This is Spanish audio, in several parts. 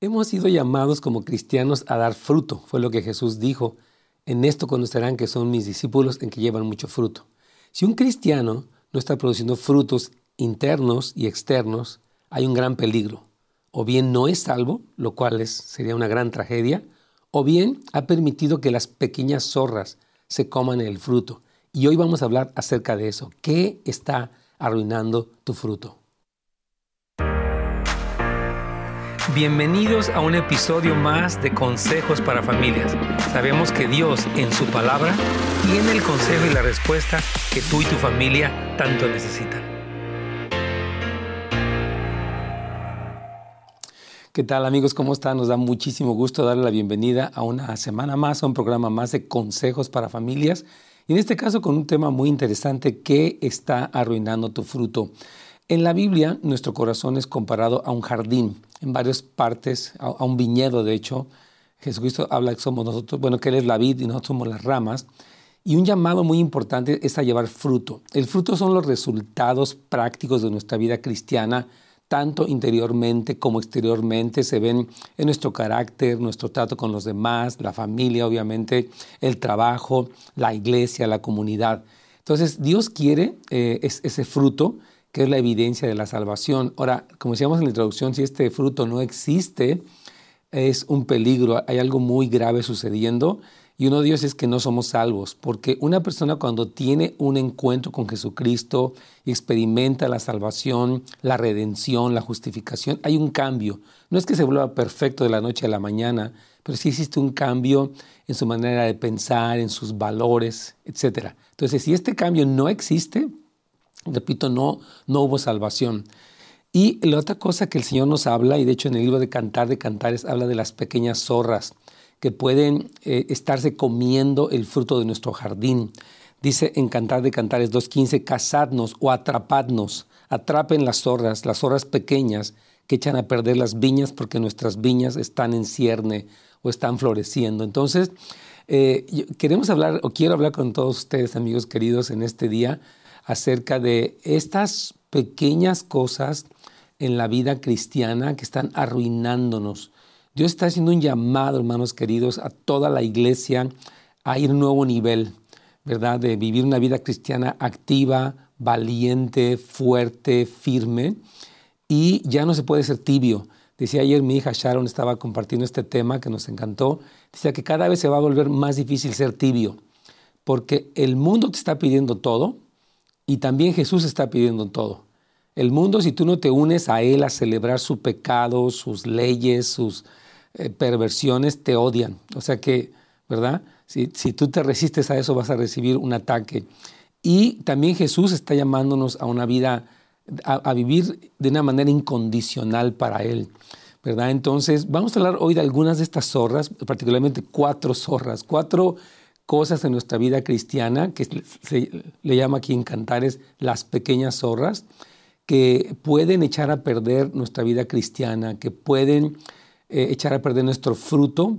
Hemos sido llamados como cristianos a dar fruto, fue lo que Jesús dijo. En esto conocerán que son mis discípulos en que llevan mucho fruto. Si un cristiano no está produciendo frutos internos y externos, hay un gran peligro. O bien no es salvo, lo cual sería una gran tragedia, o bien ha permitido que las pequeñas zorras se coman el fruto. Y hoy vamos a hablar acerca de eso. ¿Qué está arruinando tu fruto? Bienvenidos a un episodio más de Consejos para Familias. Sabemos que Dios en su palabra tiene el consejo y la respuesta que tú y tu familia tanto necesitan. ¿Qué tal amigos? ¿Cómo están? Nos da muchísimo gusto darle la bienvenida a una semana más, a un programa más de consejos para familias. Y en este caso con un tema muy interesante, ¿qué está arruinando tu fruto? En la Biblia, nuestro corazón es comparado a un jardín, en varias partes, a, un viñedo, de hecho. Jesucristo habla que somos nosotros, bueno, que Él es la vid y nosotros somos las ramas. Y un llamado muy importante es a llevar fruto. El fruto son los resultados prácticos de nuestra vida cristiana, tanto interiormente como exteriormente. Se ven en nuestro carácter, nuestro trato con los demás, la familia, obviamente, el trabajo, la iglesia, la comunidad. Entonces, Dios quiere eh, ese fruto que es la evidencia de la salvación. Ahora, como decíamos en la introducción, si este fruto no existe, es un peligro, hay algo muy grave sucediendo. Y uno de ellos es que no somos salvos, porque una persona cuando tiene un encuentro con Jesucristo y experimenta la salvación, la redención, la justificación, hay un cambio. No es que se vuelva perfecto de la noche a la mañana, pero sí existe un cambio en su manera de pensar, en sus valores, etc. Entonces, si este cambio no existe, Repito, no, no hubo salvación. Y la otra cosa que el Señor nos habla, y de hecho en el libro de Cantar de Cantares habla de las pequeñas zorras que pueden eh, estarse comiendo el fruto de nuestro jardín. Dice en Cantar de Cantares 2.15, cazadnos o atrapadnos, atrapen las zorras, las zorras pequeñas que echan a perder las viñas porque nuestras viñas están en cierne o están floreciendo. Entonces, eh, queremos hablar, o quiero hablar con todos ustedes, amigos queridos, en este día acerca de estas pequeñas cosas en la vida cristiana que están arruinándonos. Dios está haciendo un llamado, hermanos queridos, a toda la iglesia a ir a un nuevo nivel, ¿verdad? De vivir una vida cristiana activa, valiente, fuerte, firme. Y ya no se puede ser tibio. Decía ayer mi hija Sharon, estaba compartiendo este tema que nos encantó. Decía que cada vez se va a volver más difícil ser tibio, porque el mundo te está pidiendo todo, y también Jesús está pidiendo todo. El mundo, si tú no te unes a Él a celebrar su pecado, sus leyes, sus eh, perversiones, te odian. O sea que, ¿verdad? Si, tú te resistes a eso, vas a recibir un ataque. Y también Jesús está llamándonos a una vida, a, a vivir de una manera incondicional para Él. ¿verdad? Entonces, vamos a hablar hoy de algunas de estas zorras, particularmente cuatro zorras, cuatro cosas en nuestra vida cristiana, que se le llama aquí en Cantares las pequeñas zorras, que pueden echar a perder nuestra vida cristiana, que pueden eh, echar a perder nuestro fruto.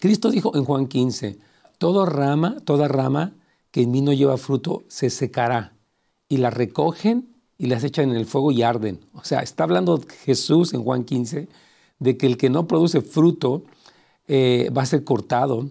Cristo dijo en Juan 15, toda rama, toda rama que en mí no lleva fruto se secará y la recogen y las echan en el fuego y arden. O sea, está hablando Jesús en Juan 15 de que el que no produce fruto eh, va a ser cortado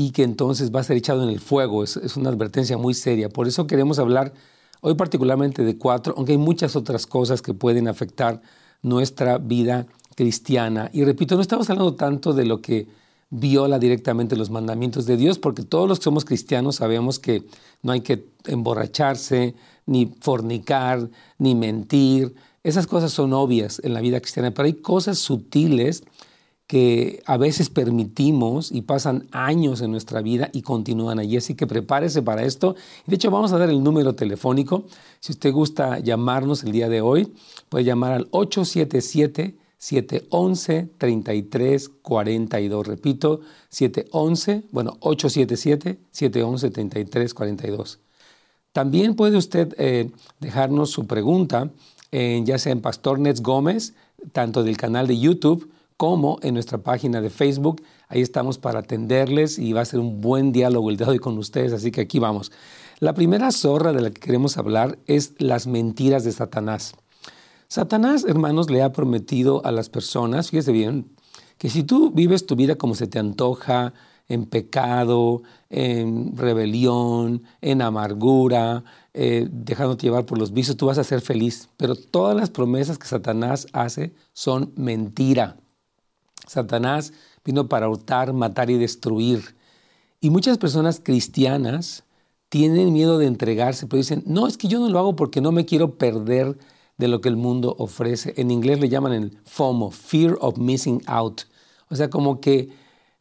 y que entonces va a ser echado en el fuego. Es, una advertencia muy seria. Por eso queremos hablar hoy particularmente de cuatro, aunque hay muchas otras cosas que pueden afectar nuestra vida cristiana. Y repito, no estamos hablando tanto de lo que viola directamente los mandamientos de Dios, porque todos los que somos cristianos sabemos que no hay que emborracharse, ni fornicar, ni mentir. Esas cosas son obvias en la vida cristiana, pero hay cosas sutiles que a veces permitimos y pasan años en nuestra vida y continúan allí. Así que prepárese para esto. De hecho, vamos a dar el número telefónico. Si usted gusta llamarnos el día de hoy, puede llamar al 877 711 3342. Repito, 711, bueno, 877 711 3342. También puede usted eh, dejarnos su pregunta, en, ya sea en Pastor Nets Gómez, tanto del canal de YouTube, como en nuestra página de Facebook. Ahí estamos para atenderles y va a ser un buen diálogo el día de hoy con ustedes, así que aquí vamos. La primera zorra de la que queremos hablar es las mentiras de Satanás. Satanás, hermanos, le ha prometido a las personas, fíjese bien, que si tú vives tu vida como se te antoja, en pecado, en rebelión, en amargura, eh, dejándote llevar por los vicios, tú vas a ser feliz. Pero todas las promesas que Satanás hace son mentira. Satanás vino para hurtar, matar y destruir. Y muchas personas cristianas tienen miedo de entregarse, pero dicen, no, es que yo no lo hago porque no me quiero perder de lo que el mundo ofrece. En inglés le llaman el FOMO, Fear of Missing Out. O sea, como que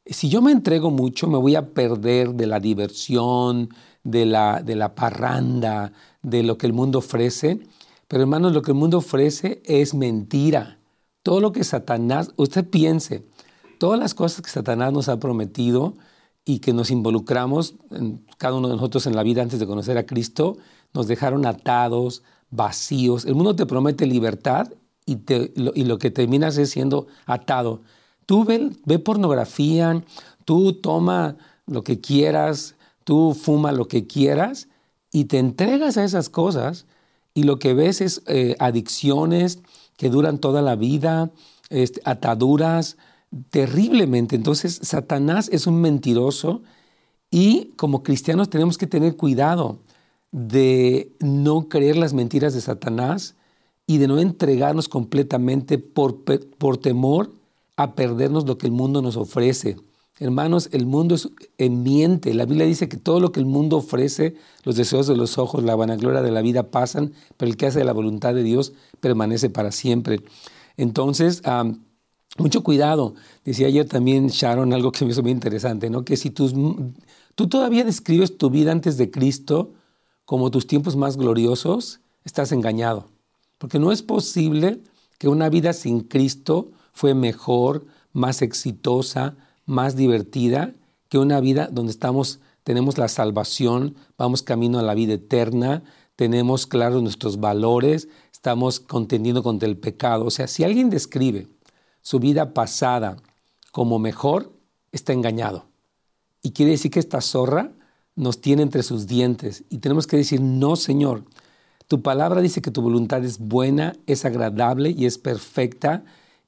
si yo me entrego mucho, me voy a perder de la diversión, de la, de la parranda, de lo que el mundo ofrece. Pero hermanos, lo que el mundo ofrece es mentira. Todo lo que Satanás, usted piense, todas las cosas que Satanás nos ha prometido y que nos involucramos, cada uno de nosotros en la vida antes de conocer a Cristo, nos dejaron atados, vacíos. El mundo te promete libertad y, lo, y lo que terminas es siendo atado. Tú ve, ve pornografía, tú toma lo que quieras, tú fuma lo que quieras y te entregas a esas cosas y lo que ves es eh, adicciones que duran toda la vida, ataduras, terriblemente. Entonces, Satanás es un mentiroso y como cristianos tenemos que tener cuidado de no creer las mentiras de Satanás y de no entregarnos completamente por, por temor a perdernos lo que el mundo nos ofrece. Hermanos, el mundo es, eh, miente. La Biblia dice que todo lo que el mundo ofrece, los deseos de los ojos, la vanagloria de la vida pasan, pero el que hace la voluntad de Dios permanece para siempre. Entonces, mucho cuidado. Decía ayer también Sharon algo que me hizo muy interesante, ¿no? Que si tú todavía describes tu vida antes de Cristo como tus tiempos más gloriosos, estás engañado. Porque no es posible que una vida sin Cristo fue mejor, más exitosa, más divertida que una vida donde estamos, tenemos la salvación, vamos camino a la vida eterna, tenemos claros nuestros valores, estamos contendiendo contra el pecado. O sea, si alguien describe su vida pasada como mejor, está engañado. Y quiere decir que esta zorra nos tiene entre sus dientes y tenemos que decir, no, Señor, tu palabra dice que tu voluntad es buena, es agradable y es perfecta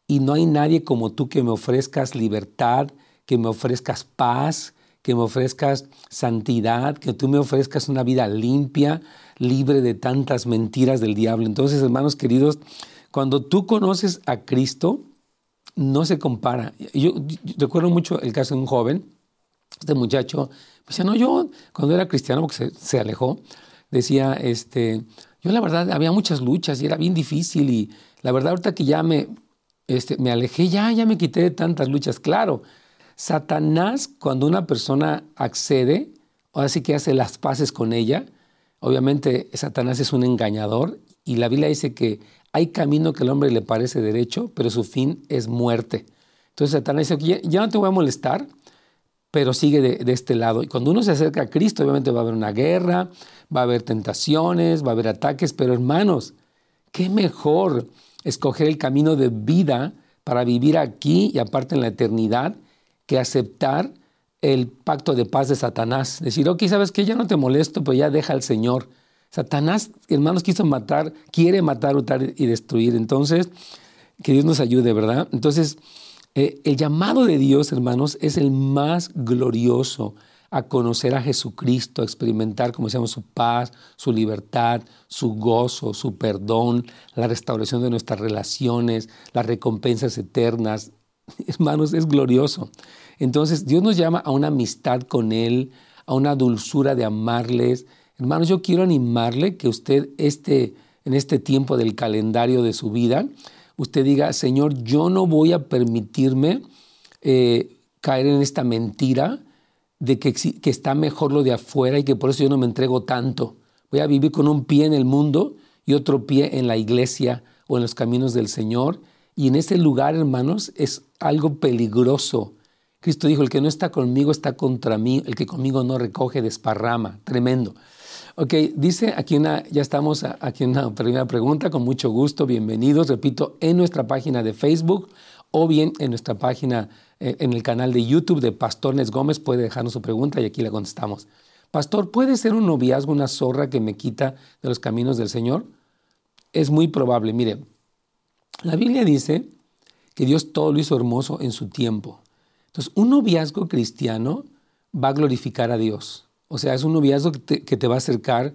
y no hay nadie como tú que me ofrezcas libertad, que me ofrezcas paz, que me ofrezcas santidad, que tú me ofrezcas una vida limpia, libre de tantas mentiras del diablo. Entonces, hermanos queridos, cuando tú conoces a Cristo, no se compara. Yo, recuerdo mucho el caso de un joven, este muchacho, decía, no, yo cuando era cristiano, porque se, se, alejó, decía, este, yo la verdad había muchas luchas y era bien difícil y la verdad ahorita que ya me, este, me alejé, ya, ya me quité de tantas luchas. Claro, Satanás, cuando una persona accede, o así que hace las paces con ella, obviamente Satanás es un engañador y la Biblia dice que hay camino que al hombre le parece derecho, pero su fin es muerte. Entonces Satanás dice, ya no te voy a molestar, pero sigue de, de, este lado. Y cuando uno se acerca a Cristo, obviamente va a haber una guerra, va a haber tentaciones, va a haber ataques, pero hermanos, qué mejor escoger el camino de vida para vivir aquí y aparte en la eternidad que aceptar el pacto de paz de Satanás. Decir, ok, sabes que ya no te molesto, pero ya deja al Señor. Satanás, hermanos, quiso matar, quiere matar, hurtar y destruir. Entonces, que Dios nos ayude, ¿verdad? Entonces, eh, el llamado de Dios, hermanos, es el más glorioso a conocer a Jesucristo, a experimentar, como decíamos, su paz, su libertad, su gozo, su perdón, la restauración de nuestras relaciones, las recompensas eternas. Hermanos, es glorioso. Entonces, Dios nos llama a una amistad con Él, a una dulzura de amarles. Hermanos, yo quiero animarle que usted este, en este tiempo del calendario de su vida, usted diga, Señor, yo no voy a permitirme eh, caer en esta mentira, de que, que está mejor lo de afuera y que por eso yo no me entrego tanto. Voy a vivir con un pie en el mundo y otro pie en la iglesia o en los caminos del Señor. Y en ese lugar, hermanos, es algo peligroso. Cristo dijo, el que no está conmigo está contra mí, el que conmigo no recoge desparrama. Tremendo. Ok, dice aquí una, ya estamos aquí en una primera pregunta, con mucho gusto, bienvenidos, repito, en nuestra página de Facebook o bien en nuestra página eh, en el canal de YouTube de Pastor Nes Gómez puede dejarnos su pregunta y aquí la contestamos. Pastor, ¿puede ser un noviazgo una zorra que me quita de los caminos del Señor? Es muy probable. Mire, La Biblia dice que Dios todo lo hizo hermoso en su tiempo. Entonces, un noviazgo cristiano va a glorificar a Dios. O sea, es un noviazgo que te, va a acercar,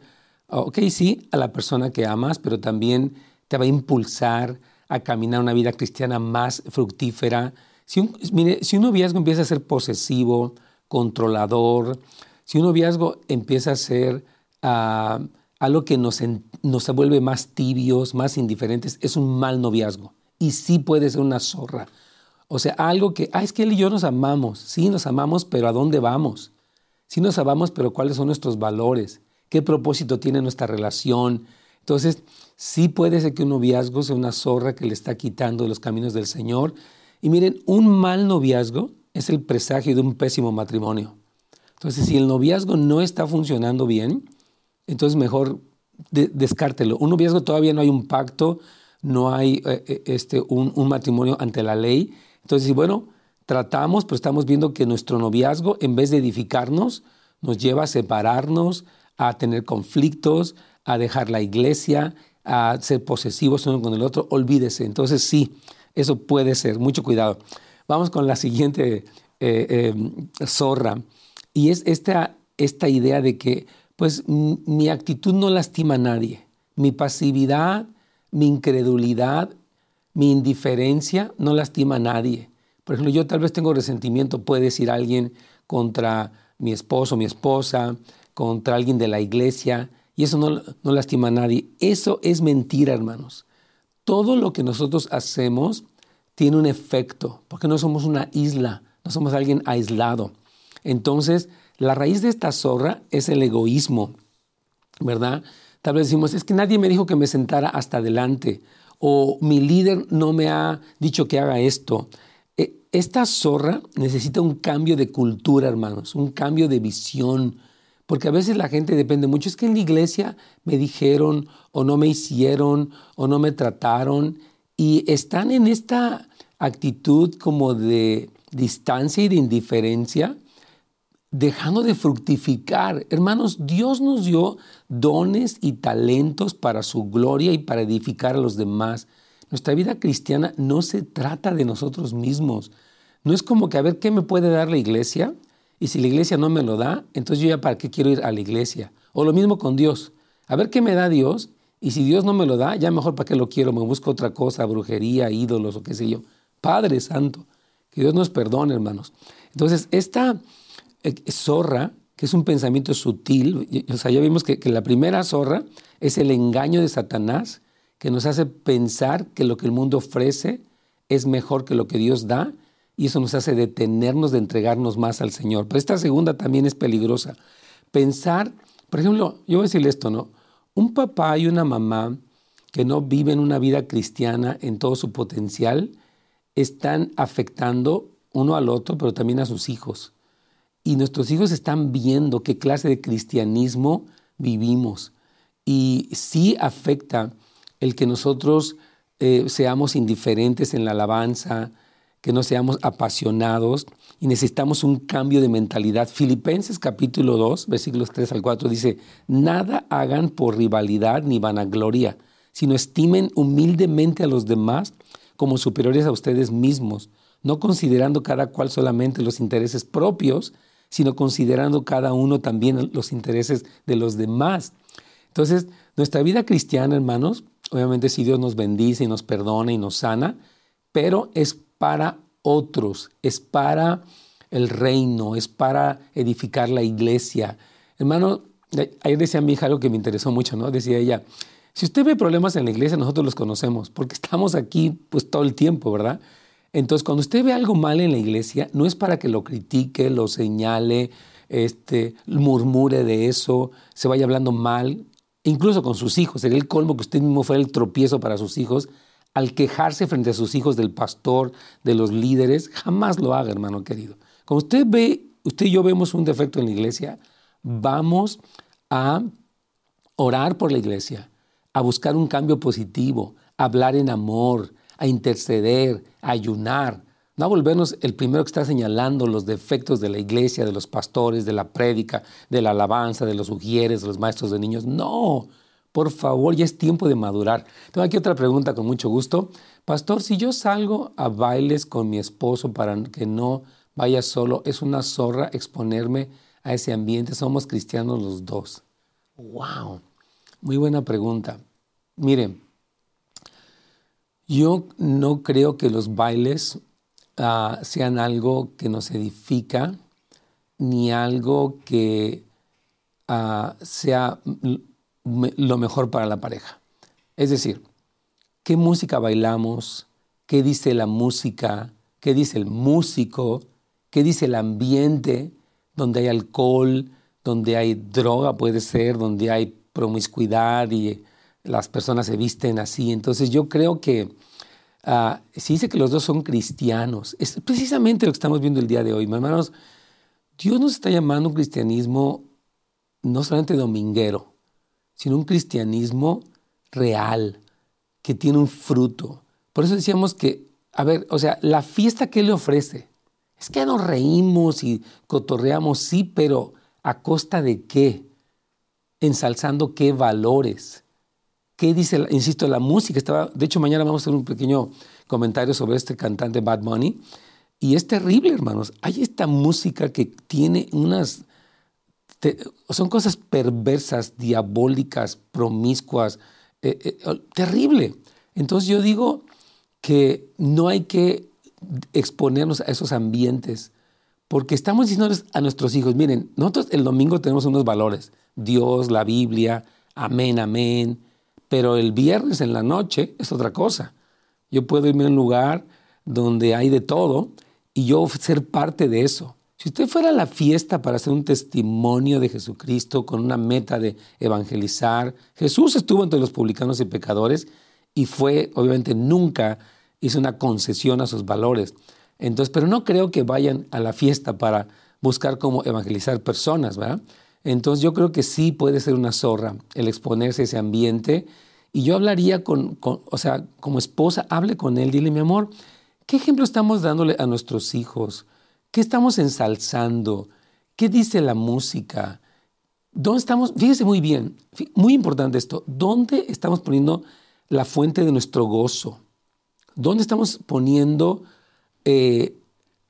ok, sí, a la persona que amas, pero también te va a impulsar a caminar una vida cristiana más fructífera. Si un, mire, si un noviazgo empieza a ser posesivo, controlador, si un noviazgo empieza a ser uh, algo que nos, nos vuelve más tibios, más indiferentes, es un mal noviazgo. Y sí puede ser una zorra. O sea, algo que, ah, es que él y yo nos amamos. Sí, nos amamos, pero ¿a dónde vamos? Sí nos amamos, pero ¿cuáles son nuestros valores? ¿Qué propósito tiene nuestra relación? Entonces, sí puede ser que un noviazgo sea una zorra que le está quitando los caminos del Señor. Y miren, un mal noviazgo es el presagio de un pésimo matrimonio. Entonces, si el noviazgo no está funcionando bien, entonces mejor descártelo. Un noviazgo todavía no hay un pacto, no hay eh, eh, este, un, un, matrimonio ante la ley. Entonces, bueno, tratamos, pero estamos viendo que nuestro noviazgo, en vez de edificarnos, nos lleva a separarnos, a tener conflictos, a dejar la iglesia, a ser posesivos uno con el otro. Olvídese. Entonces, sí, eso puede ser. Mucho cuidado. Vamos con la siguiente eh, zorra. Y es esta, esta idea de que pues mi actitud no lastima a nadie. Mi pasividad, mi incredulidad, mi indiferencia no lastima a nadie. Por ejemplo, yo tal vez tengo resentimiento, puede decir alguien contra mi esposo, mi esposa, contra alguien de la iglesia, y eso no, no lastima a nadie. Eso es mentira, hermanos. Todo lo que nosotros hacemos tiene un efecto, porque no somos una isla, no somos alguien aislado. Entonces, la raíz de esta zorra es el egoísmo, ¿verdad? Tal vez decimos, es que nadie me dijo que me sentara hasta adelante, o mi líder no me ha dicho que haga esto. E, esta zorra necesita un cambio de cultura, hermanos, un cambio de visión, porque a veces la gente depende mucho. Es que en la iglesia me dijeron, o no me hicieron, o no me trataron, y están en esta actitud como de distancia y de indiferencia dejando de fructificar. Hermanos, Dios nos dio dones y talentos para su gloria y para edificar a los demás. Nuestra vida cristiana no se trata de nosotros mismos. No es como que a ver qué me puede dar la iglesia y si la iglesia no me lo da, entonces yo ya para qué quiero ir a la iglesia. O lo mismo con Dios. A ver qué me da Dios y si Dios no me lo da, ya mejor para qué lo quiero, me busco otra cosa, brujería, ídolos o qué sé yo. Padre Santo, que Dios nos perdone, hermanos. Entonces, esta zorra, que es un pensamiento sutil, o sea, ya vimos que, la primera zorra es el engaño de Satanás, que nos hace pensar que lo que el mundo ofrece es mejor que lo que Dios da, y eso nos hace detenernos de entregarnos más al Señor. Pero esta segunda también es peligrosa. Pensar, por ejemplo, yo voy a decirle esto, ¿no? Un papá y una mamá que no viven una vida cristiana en todo su potencial, están afectando uno al otro, pero también a sus hijos y nuestros hijos están viendo qué clase de cristianismo vivimos. Y sí afecta el que nosotros eh, seamos indiferentes en la alabanza, que no seamos apasionados y necesitamos un cambio de mentalidad. Filipenses capítulo 2, versículos 3 al 4 dice, nada hagan por rivalidad ni vanagloria, sino estimen humildemente a los demás como superiores a ustedes mismos, no considerando cada cual solamente los intereses propios, sino considerando cada uno también los intereses de los demás. Entonces, nuestra vida cristiana, hermanos, obviamente si Dios nos bendice y nos perdona y nos sana, pero es para otros, es para el reino, es para edificar la iglesia. Hermano, ayer decía mi hija algo que me interesó mucho, ¿no? Decía ella, si usted ve problemas en la iglesia, nosotros los conocemos, porque estamos aquí pues todo el tiempo, ¿verdad? Entonces, cuando usted ve algo mal en la iglesia, no es para que lo critique, lo señale, este, murmure de eso, se vaya hablando mal, incluso con sus hijos. Sería el colmo que usted mismo fuera el tropiezo para sus hijos. Al quejarse frente a sus hijos del pastor, de los líderes, jamás lo haga, hermano querido. Cuando usted ve, usted y yo vemos un defecto en la iglesia, vamos a orar por la iglesia, a buscar un cambio positivo, a hablar en amor, a interceder, a ayunar, no a volvernos el primero que está señalando los defectos de la iglesia, de los pastores, de la prédica, de la alabanza, de los ujieres, de los maestros de niños. No, por favor, ya es tiempo de madurar. Tengo aquí otra pregunta con mucho gusto. pastor, si yo salgo a bailes con mi esposo para que no vaya solo, es una zorra exponerme a ese ambiente, somos cristianos los dos. ¡Wow! Muy buena pregunta. Miren, yo no creo que los bailes ah, sean algo que nos edifica, ni algo que ah, sea lo mejor para la pareja. Es decir, ¿qué música bailamos? ¿Qué dice la música? ¿Qué dice el músico? ¿Qué dice el ambiente? Donde hay alcohol, donde hay droga puede ser, donde hay promiscuidad y las personas se visten así. Entonces yo creo que uh, si dice que los dos son cristianos, es precisamente lo que estamos viendo el día de hoy. Hermanos, Dios nos está llamando un cristianismo no solamente dominguero, sino un cristianismo real, que tiene un fruto. Por eso decíamos que, a ver, o sea, la fiesta que Él le ofrece, es que nos reímos y cotorreamos, sí, pero ¿a costa de qué? Ensalzando qué valores. ¿Qué dice, insisto, la música? Estaba, de hecho, mañana vamos a hacer un pequeño comentario sobre este cantante Bad Money. Y es terrible, hermanos. Hay esta música que tiene unas... son cosas perversas, diabólicas, promiscuas. Eh, eh, oh, terrible. Entonces yo digo que no hay que exponernos a esos ambientes porque estamos diciendo a nuestros hijos, miren, nosotros el domingo tenemos unos valores, Dios, la Biblia, amén, amén, pero el viernes en la noche es otra cosa. Yo puedo irme a un lugar donde hay de todo y yo ser parte de eso. Si usted fuera a la fiesta para hacer un testimonio de Jesucristo con una meta de evangelizar, Jesús estuvo entre los publicanos y pecadores y fue, obviamente, nunca hizo una concesión a sus valores. Entonces, pero no creo que vayan a la fiesta para buscar cómo evangelizar personas, ¿verdad? Entonces yo creo que sí puede ser una zorra el exponerse a ese ambiente. Y yo hablaría con, o sea, como esposa, hable con él, dile, mi amor, ¿qué ejemplo estamos dándole a nuestros hijos? ¿Qué estamos ensalzando? ¿Qué dice la música? ¿Dónde estamos? Fíjese muy bien, muy importante esto, ¿dónde estamos poniendo la fuente de nuestro gozo? ¿Dónde estamos poniendo eh,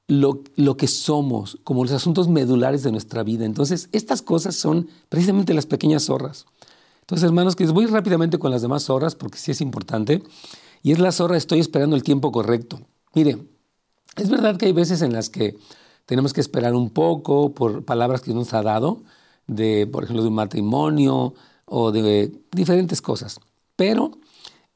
lo, lo, que somos, como los asuntos medulares de nuestra vida. Entonces, estas cosas son precisamente las pequeñas zorras. Entonces, hermanos, que les voy rápidamente con las demás zorras, porque sí es importante. Y es la zorra, estoy esperando el tiempo correcto. Mire, es verdad que hay veces en las que tenemos que esperar un poco por palabras que nos ha dado, de, por ejemplo, de un matrimonio o de diferentes cosas. Pero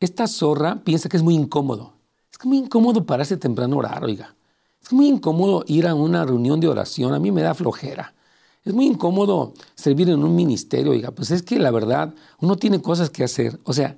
esta zorra piensa que es muy incómodo. Es muy incómodo pararse temprano a orar, oiga. Es muy incómodo ir a una reunión de oración, a mí me da flojera. Es muy incómodo servir en un ministerio, oiga, pues es que la verdad uno tiene cosas que hacer. O sea,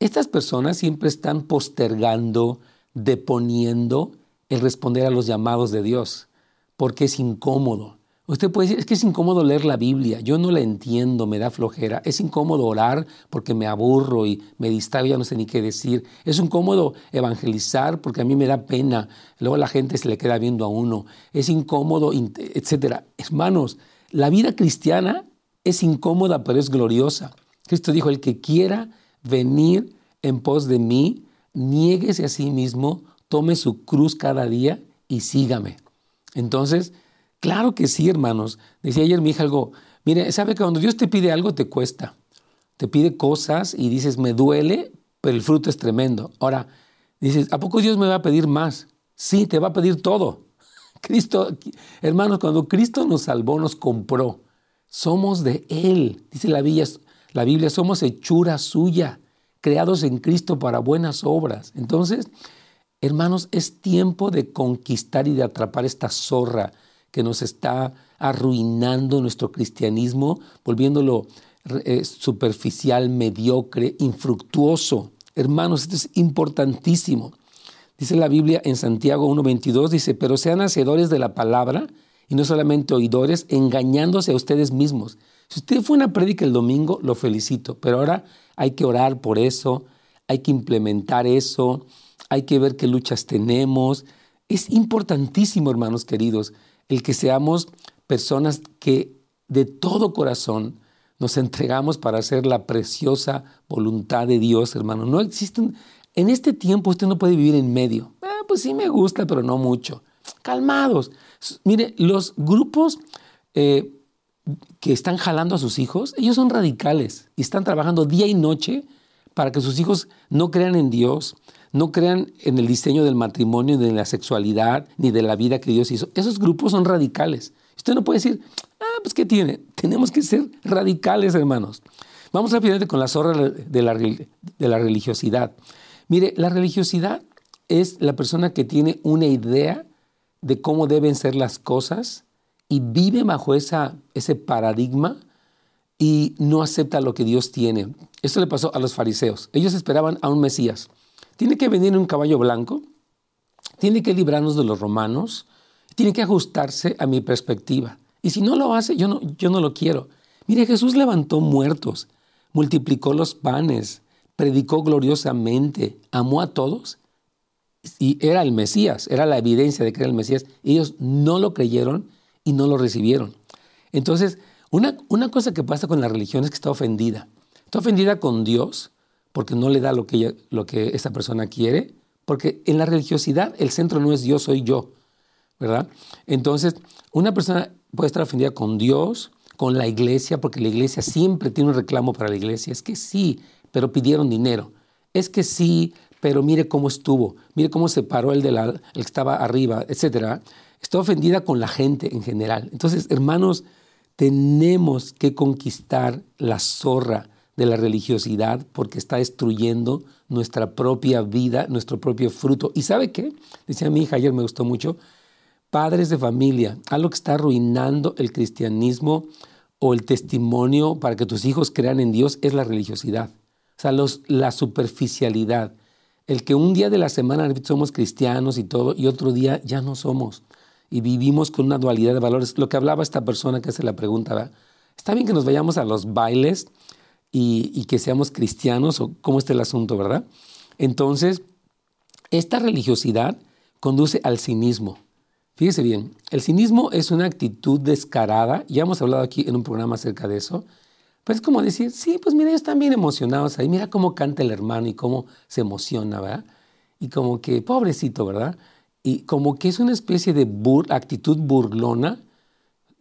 estas personas siempre están postergando, deponiendo el responder a los llamados de Dios, porque es incómodo. Usted puede decir, es que es incómodo leer la Biblia, yo no la entiendo, me da flojera. Es incómodo orar porque me aburro y me distraigo, ya no sé ni qué decir. Es incómodo evangelizar porque a mí me da pena, luego la gente se le queda viendo a uno. Es incómodo, etcétera. Hermanos, la vida cristiana es incómoda, pero es gloriosa. Cristo dijo, el que quiera venir en pos de mí, niéguese a sí mismo, tome su cruz cada día y sígame. Entonces, Claro que sí, hermanos. Decía ayer mi hija algo, mire, sabe que cuando Dios te pide algo te cuesta. Te pide cosas y dices, me duele, pero el fruto es tremendo. Ahora, dices, ¿a poco Dios me va a pedir más? Sí, te va a pedir todo. Cristo, hermanos, cuando Cristo nos salvó, nos compró. Somos de Él. Dice la Biblia, la Biblia somos hechura suya, creados en Cristo para buenas obras. Entonces, hermanos, es tiempo de conquistar y de atrapar esta zorra que nos está arruinando nuestro cristianismo, volviéndolo eh, superficial, mediocre, infructuoso. Hermanos, esto es importantísimo. Dice la Biblia en Santiago 1.22, dice, pero sean hacedores de la palabra y no solamente oidores, engañándose a ustedes mismos. Si usted fue una prédica el domingo, lo felicito, pero ahora hay que orar por eso, hay que implementar eso, hay que ver qué luchas tenemos. Es importantísimo, hermanos queridos, el que seamos personas que de todo corazón nos entregamos para hacer la preciosa voluntad de Dios, hermano. No existe En este tiempo usted no puede vivir en medio. Ah, pues sí me gusta, pero no mucho. Calmados. Mire, los grupos eh, que están jalando a sus hijos, ellos son radicales y están trabajando día y noche para que sus hijos no crean en Dios, no crean en el diseño del matrimonio, ni de la sexualidad, ni de la vida que Dios hizo. Esos grupos son radicales. Usted no puede decir, ah, pues ¿qué tiene? Tenemos que ser radicales, hermanos. Vamos rápidamente con la zorra de la, de la religiosidad. Mire, la religiosidad es la persona que tiene una idea de cómo deben ser las cosas y vive bajo esa, ese paradigma y no acepta lo que Dios tiene. Esto le pasó a los fariseos. Ellos esperaban a un Mesías. Tiene que venir en un caballo blanco, tiene que librarnos de los romanos, tiene que ajustarse a mi perspectiva. Y si no lo hace, yo no, yo no lo quiero. Mire, Jesús levantó muertos, multiplicó los panes, predicó gloriosamente, amó a todos y era el Mesías, era la evidencia de que era el Mesías. Ellos no lo creyeron y no lo recibieron. Entonces, una, una cosa que pasa con la religión es que está ofendida. Está ofendida con Dios porque no le da lo que, lo que esa persona quiere, porque en la religiosidad el centro no es Dios, soy yo, ¿verdad? Entonces, una persona puede estar ofendida con Dios, con la iglesia, porque la iglesia siempre tiene un reclamo para la iglesia. Es que sí, pero pidieron dinero. Es que sí, pero mire cómo estuvo, mire cómo se paró el, de la, el que estaba arriba, etcétera está ofendida con la gente en general. Entonces, hermanos, tenemos que conquistar la zorra de la religiosidad porque está destruyendo nuestra propia vida, nuestro propio fruto. ¿Y sabe qué? Decía mi hija ayer, me gustó mucho, padres de familia, algo que está arruinando el cristianismo o el testimonio para que tus hijos crean en Dios es la religiosidad. O sea, los, la superficialidad. El que un día de la semana somos cristianos y todo, y otro día ya no somos y vivimos con una dualidad de valores. Lo que hablaba esta persona que hace la pregunta, está bien que nos vayamos a los bailes y, que seamos cristianos o cómo está el asunto, ¿verdad? Entonces, esta religiosidad conduce al cinismo. Fíjese bien, el cinismo es una actitud descarada, ya hemos hablado aquí en un programa acerca de eso, pues es como decir, sí, pues mira, ellos están bien emocionados ahí, mira cómo canta el hermano y cómo se emociona, ¿verdad? Y como que, pobrecito, ¿verdad? y como que es una especie de actitud burlona,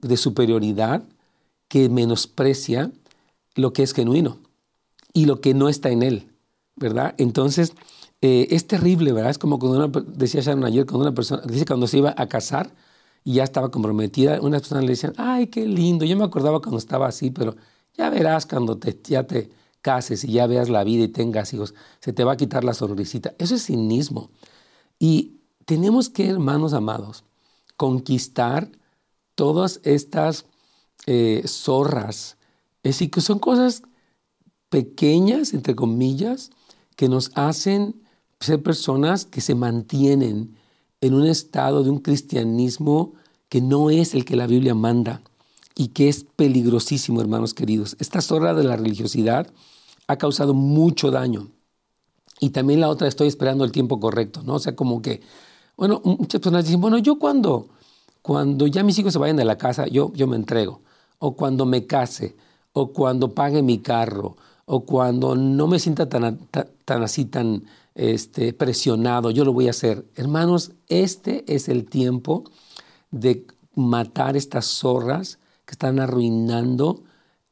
de superioridad, que menosprecia lo que es genuino y lo que no está en él, ¿verdad? Entonces, eh, es terrible, ¿verdad? Es como cuando una, decía Sharon ayer, cuando una persona, dice cuando se iba a casar y ya estaba comprometida, una persona le decían, ay, qué lindo, yo me acordaba cuando estaba así, pero ya verás cuando te, ya te cases y ya veas la vida y tengas hijos, se te va a quitar la sonrisita. Eso es cinismo. Y tenemos que, hermanos amados, conquistar todas estas eh, zorras. Es decir, que son cosas pequeñas, entre comillas, que nos hacen ser personas que se mantienen en un estado de un cristianismo que no es el que la Biblia manda y que es peligrosísimo, hermanos queridos. Esta zorra de la religiosidad ha causado mucho daño. Y también la otra, estoy esperando el tiempo correcto, ¿no? O sea, como que bueno, muchas personas dicen, bueno, yo cuando, cuando ya mis hijos se vayan de la casa, yo, yo me entrego. O cuando me case, o cuando pague mi carro, o cuando no me sienta tan, tan, así, tan este, presionado, yo lo voy a hacer. Hermanos, este es el tiempo de matar estas zorras que están arruinando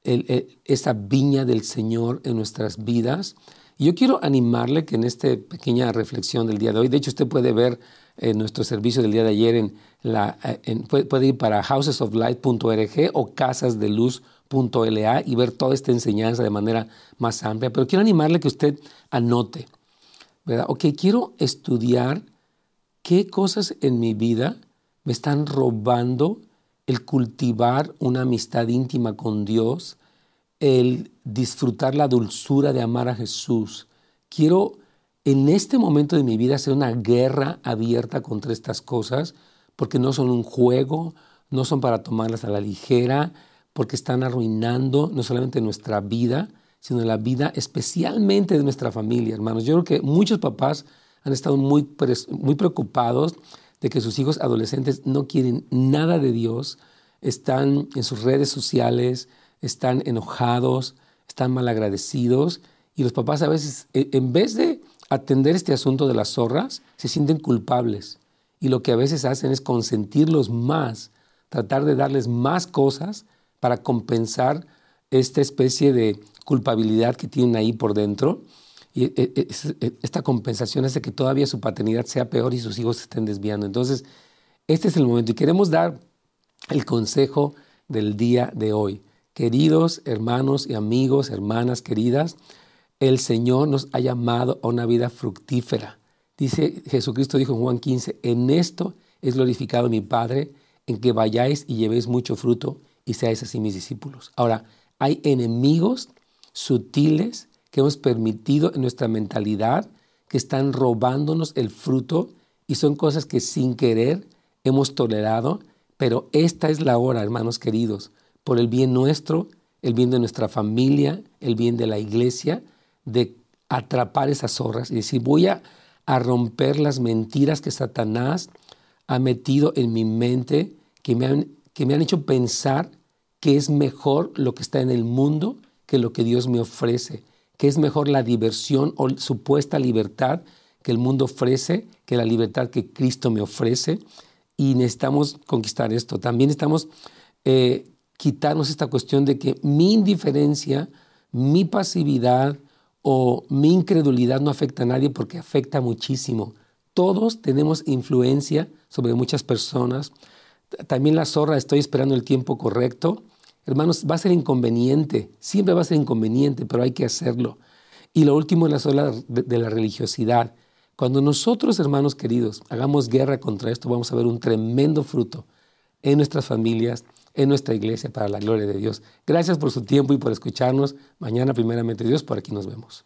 esa viña del Señor en nuestras vidas. Yo quiero animarle que en esta pequeña reflexión del día de hoy, de hecho usted puede ver en nuestro servicio del día de ayer en la, eh, puede, ir para housesoflight.org o casasdeluz.la y ver toda esta enseñanza de manera más amplia. Pero quiero animarle que usted anote, ¿verdad? Ok, quiero estudiar qué cosas en mi vida me están robando el cultivar una amistad íntima con Dios, el disfrutar la dulzura de amar a Jesús. Quiero en este momento de mi vida hacer una guerra abierta contra estas cosas, porque no son un juego, no son para tomarlas a la ligera, porque están arruinando no solamente nuestra vida, sino la vida especialmente de nuestra familia, hermanos. Yo creo que muchos papás han estado muy, muy preocupados de que sus hijos adolescentes no quieren nada de Dios, están en sus redes sociales, están enojados, están malagradecidos y los papás a veces, en vez de atender este asunto de las zorras, se sienten culpables y lo que a veces hacen es consentirlos más, tratar de darles más cosas para compensar esta especie de culpabilidad que tienen ahí por dentro. Y eh, eh, eh, esta compensación hace que todavía su paternidad sea peor y sus hijos se estén desviando. Entonces, este es el momento y queremos dar el consejo del día de hoy. Queridos hermanos y amigos, hermanas queridas, el Señor nos ha llamado a una vida fructífera. Dice Jesucristo, dijo en Juan 15, en esto es glorificado mi Padre, en que vayáis y llevéis mucho fruto y seáis así mis discípulos. Ahora, hay enemigos sutiles que hemos permitido en nuestra mentalidad que están robándonos el fruto y son cosas que sin querer hemos tolerado, pero esta es la hora, hermanos queridos, por el bien nuestro, el bien de nuestra familia, el bien de la iglesia, de atrapar esas zorras y decir, voy a, romper las mentiras que Satanás ha metido en mi mente, que me, han, que me han hecho pensar que es mejor lo que está en el mundo que lo que Dios me ofrece, que es mejor la diversión o supuesta libertad que el mundo ofrece que la libertad que Cristo me ofrece. Y necesitamos conquistar esto. También estamos eh, quitarnos esta cuestión de que mi indiferencia, mi pasividad o mi incredulidad no afecta a nadie porque afecta muchísimo. Todos tenemos influencia sobre muchas personas. También la zorra, estoy esperando el tiempo correcto. Hermanos, va a ser inconveniente, siempre va a ser inconveniente, pero hay que hacerlo. Y lo último es la zorra de la religiosidad. Cuando nosotros, hermanos queridos, hagamos guerra contra esto, vamos a ver un tremendo fruto en nuestras familias, en nuestra iglesia para la gloria de Dios. Gracias por su tiempo y por escucharnos. Mañana, primeramente Dios, por aquí nos vemos.